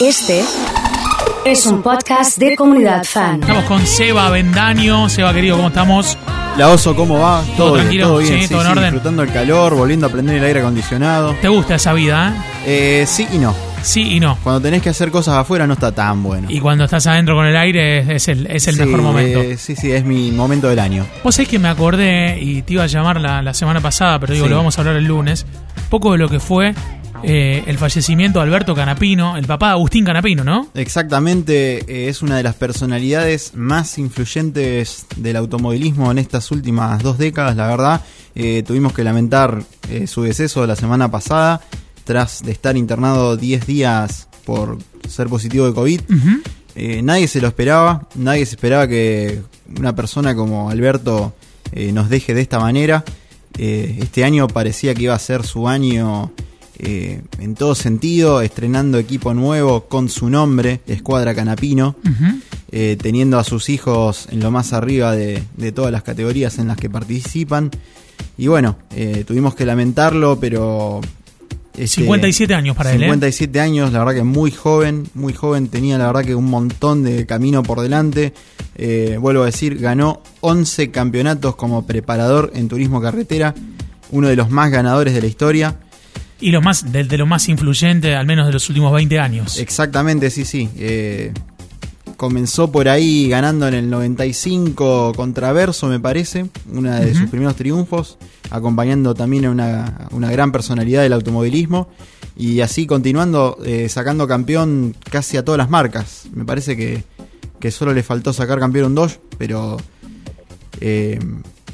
Este es un podcast de comunidad fan. Estamos con Seba Bendaño. Seba, querido, ¿cómo estamos? La oso, ¿cómo va? ¿Todo bien, tranquilo? todo bien, Sí, todo en orden. disfrutando el calor, volviendo a prender el aire acondicionado. ¿Te gusta esa vida, eh? Eh, sí y no. Sí y no. Cuando tenés que hacer cosas afuera no está tan bueno. Y cuando estás adentro con el aire es- es el, es el Sí, mejor momento. eh, sí, sí, es mi momento del año. Vos sabés que me acordé y te iba a llamar la, la semana pasada, pero digo, Sí. lo vamos a hablar el lunes. Poco de lo que fue eh, el fallecimiento de Alberto Canapino, el papá de Agustín Canapino, ¿no? Exactamente, eh, es una de las personalidades más influyentes del automovilismo en estas últimas dos décadas, la verdad. Eh, tuvimos que lamentar su deceso la semana pasada, tras de estar internado 10 días por ser positivo de COVID. Nadie se lo esperaba, nadie se esperaba que una persona como Alberto nos deje de esta manera. Este año parecía que iba a ser su año eh, en todo sentido, estrenando equipo nuevo con su nombre, Escuadra Canapino, eh, teniendo a sus hijos en lo más arriba de, de todas las categorías en las que participan. Y bueno, eh, tuvimos que lamentarlo, pero... este, 57 años para él, ¿eh? 57 años, la verdad que muy joven, muy joven, tenía la verdad que un montón de camino por delante. Vuelvo a decir, ganó 11 campeonatos como preparador en turismo carretera, uno de los más ganadores de la historia. Y lo más, de, de lo más influyente, al menos de los últimos 20 años. Exactamente, sí, sí. Eh, comenzó por ahí ganando en el 95 contra Verso, me parece, uno de sus primeros triunfos, acompañando también a una, una gran personalidad del automovilismo. Y así continuando, eh, sacando campeón casi a todas las marcas. Me parece que, que solo le faltó sacar campeón un Dodge, pero eh,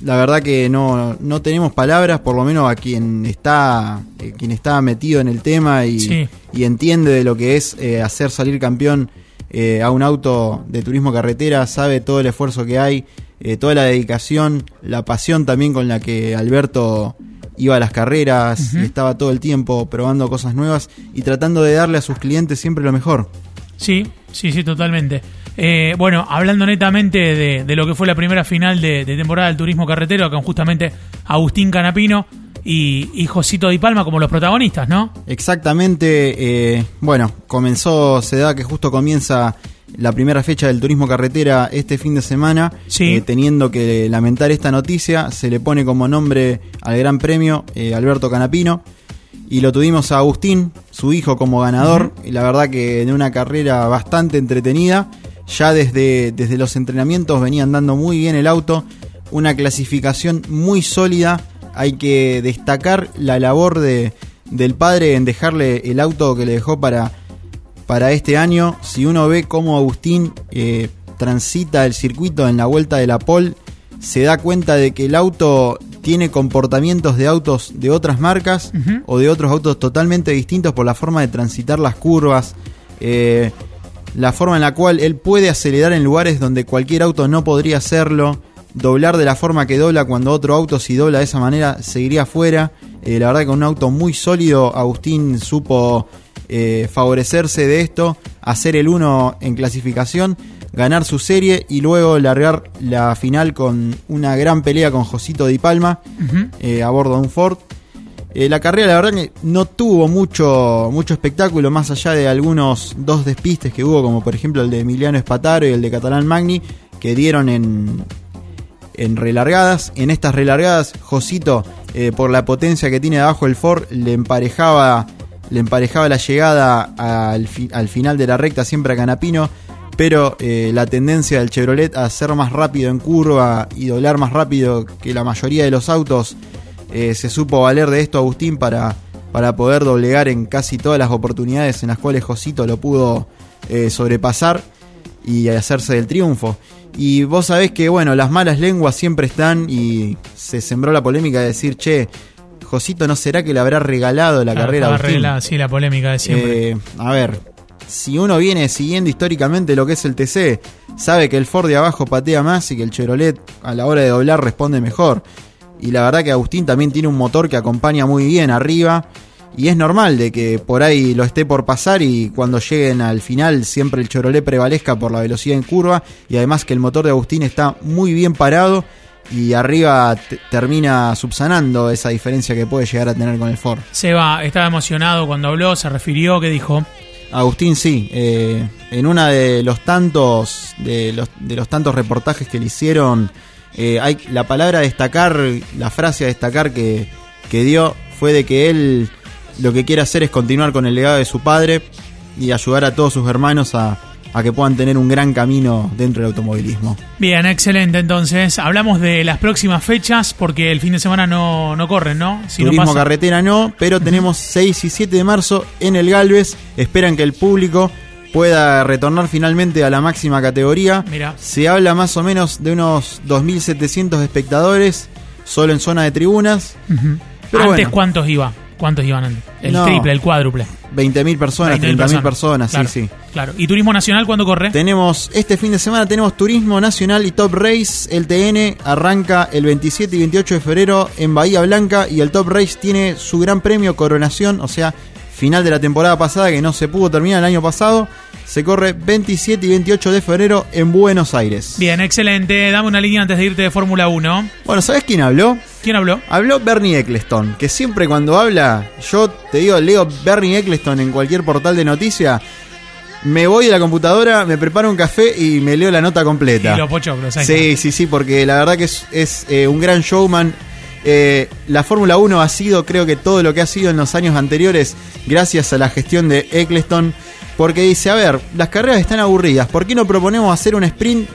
la verdad que no, no tenemos palabras, por lo menos a quien está, eh, quien está metido en el tema y, Sí. y entiende de lo que es eh, hacer salir campeón eh, a un auto de turismo carretera, sabe todo el esfuerzo que hay, eh, toda la dedicación, la pasión también con la que Alberto iba a las carreras, y estaba todo el tiempo probando cosas nuevas y tratando de darle a sus clientes siempre lo mejor. Sí, sí, sí, totalmente. Eh, bueno, hablando netamente de, de lo que fue la primera final de, de temporada del turismo carretero, con justamente Agustín Canapino y, y Josito Di Palma como los protagonistas, ¿no? Exactamente, eh, bueno, comenzó, se da que justo comienza la primera fecha del turismo carretera este fin de semana, Sí. eh, teniendo que lamentar esta noticia, se le pone como nombre al Gran Premio eh, Alberto Canapino y lo tuvimos a Agustín, su hijo, como ganador, y la verdad que en una carrera bastante entretenida, ya desde, desde los entrenamientos venían dando muy bien el auto, una clasificación muy sólida, hay que destacar la labor de, del padre en dejarle el auto que le dejó para, para este año. Si uno ve cómo Agustín eh, transita el circuito en la vuelta de la pole, se da cuenta de que el auto tiene comportamientos de autos de otras marcas o de otros autos totalmente distintos por la forma de transitar las curvas, eh, la forma en la cual él puede acelerar en lugares donde cualquier auto no podría hacerlo, doblar de la forma que dobla cuando otro auto si dobla de esa manera seguiría fuera. Eh, la verdad que con un auto muy sólido Agustín supo eh, favorecerse de esto, hacer el 1 en clasificación, ganar su serie y luego largar la final con una gran pelea con Josito Di Palma eh, a bordo de un Ford. Eh, la carrera, la verdad, que no tuvo mucho, mucho espectáculo, más allá de algunos dos despistes que hubo, como por ejemplo el de Emiliano Espataro y el de Catalán Magni, que dieron en, en relargadas. En estas relargadas, Josito, eh, por la potencia que tiene abajo el Ford, le emparejaba, le emparejaba la llegada al, fi- al final de la recta siempre a Canapino. Pero eh, la tendencia del Chevrolet a ser más rápido en curva y doblar más rápido que la mayoría de los autos, eh, se supo valer de esto Agustín para, para poder doblegar en casi todas las oportunidades en las cuales Josito lo pudo eh, sobrepasar y hacerse del triunfo. Y vos sabés que, bueno, las malas lenguas siempre están y se sembró la polémica de decir, che, Josito no será que le habrá regalado la Claro, carrera a Agustín. sí, la polémica de siempre. Eh, a ver, si uno viene siguiendo históricamente lo que es el TC, sabe que el Ford de abajo patea más y que el Chevrolet a la hora de doblar responde mejor. Y la verdad que Agustín también tiene un motor que acompaña muy bien arriba. Y es normal de que por ahí lo esté por pasar y cuando lleguen al final siempre el Chevrolet prevalezca por la velocidad en curva. Y además que el motor de Agustín está muy bien parado y arriba te- termina subsanando esa diferencia que puede llegar a tener con el Ford. Seba estaba emocionado cuando habló, se refirió, que dijo, Agustín, sí. eh, en una de los tantos de los, de los tantos reportajes que le hicieron, eh, hay la palabra destacar, la frase a destacar que, que dio fue de que él lo que quiere hacer es continuar con el legado de su padre y ayudar a todos sus hermanos a, a que puedan tener un gran camino dentro del automovilismo. Bien, excelente. Entonces, hablamos de las próximas fechas porque el fin de semana no, no corren, ¿no? Si no Turismo pasa- carretera no, pero tenemos 6 y 7 de marzo en el Galvez. Esperan que el público pueda retornar finalmente a la máxima categoría. Mira. Se habla más o menos de unos 2.700 espectadores solo en zona de tribunas. Pero antes, bueno. ¿cuántos iba? ¿Cuántos iban antes? El No. triple, el cuádruple. 20.000 personas, 20.000 30.000 personas, Claro, sí, sí. Claro. ¿Y Turismo Nacional cuándo corre? Tenemos, este fin de semana tenemos Turismo Nacional y Top Race. El TN arranca el 27 y 28 de febrero en Bahía Blanca y el Top Race tiene su gran premio Coronación, o sea, final de la temporada pasada que no se pudo terminar el año pasado. Se corre 27 y 28 de febrero en Buenos Aires. Bien, excelente. Dame una línea antes de irte de Fórmula 1. Bueno, ¿sabes quién habló? ¿Quién habló? Habló Bernie Eccleston, que siempre cuando habla, yo te digo, leo Bernie Eccleston en cualquier portal de noticia, me voy a la computadora, me preparo un café y me leo la nota completa. Y los pochoclos. ahí Sí, está. sí, sí, porque la verdad que es, es, eh, un gran showman. Eh, la Fórmula 1 ha sido, creo que todo lo que ha sido en los años anteriores, gracias a la gestión de Eccleston, porque dice, a ver, las carreras están aburridas, ¿por qué no proponemos hacer un sprint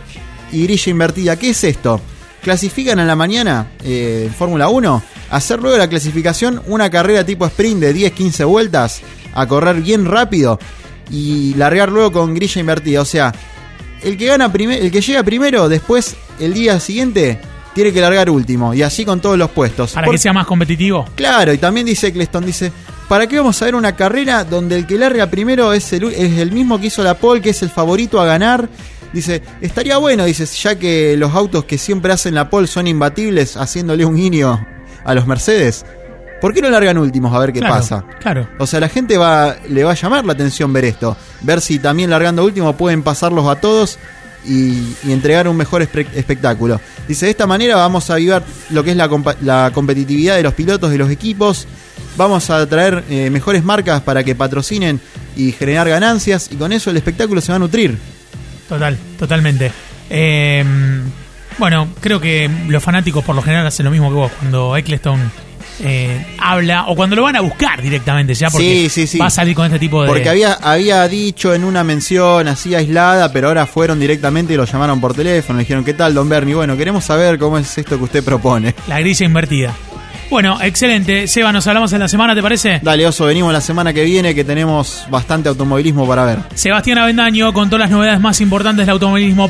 y grilla invertida? ¿Qué es esto? Clasifican a la mañana eh, en Fórmula 1, hacer luego la clasificación una carrera tipo sprint de 10-15 vueltas, a correr bien rápido y largar luego con grilla invertida. O sea, el que gana primer, el que llega primero, después el día siguiente tiene que largar último y así con todos los puestos. Para Por- que sea más competitivo. Claro, y también dice Eccleston, dice, ¿para qué vamos a ver una carrera donde el que larga primero es el, es el mismo que hizo la pole, que es el favorito a ganar? Dice, estaría bueno, dice, ya que los autos que siempre hacen la pole son imbatibles, haciéndole un guiño a los Mercedes. ¿Por qué no largan últimos a ver qué Claro, pasa? Claro. O sea, la gente va, le va a llamar la atención ver esto. Ver si también largando último pueden pasarlos a todos y, y entregar un mejor espe- espectáculo. Dice, de esta manera vamos a avivar lo que es la, la competitividad de los pilotos, de los equipos. Vamos a traer eh, mejores marcas para que patrocinen y generar ganancias. Y con eso el espectáculo se va a nutrir. Total, totalmente. Eh, bueno, creo que los fanáticos por lo general hacen lo mismo que vos cuando Eccleston eh, habla o cuando lo van a buscar directamente ya porque Sí, sí, sí. va a salir con este tipo de Porque había, había dicho en una mención así aislada, pero ahora fueron directamente y lo llamaron por teléfono. Le dijeron, ¿qué tal, don Bernie? Bueno, queremos saber cómo es esto que usted propone. la grilla invertida. Bueno, excelente. Seba, nos hablamos en la semana, ¿te parece? Dale, Oso, venimos la semana que viene que tenemos bastante automovilismo para ver. Sebastián Avendaño con todas las novedades más importantes del automovilismo.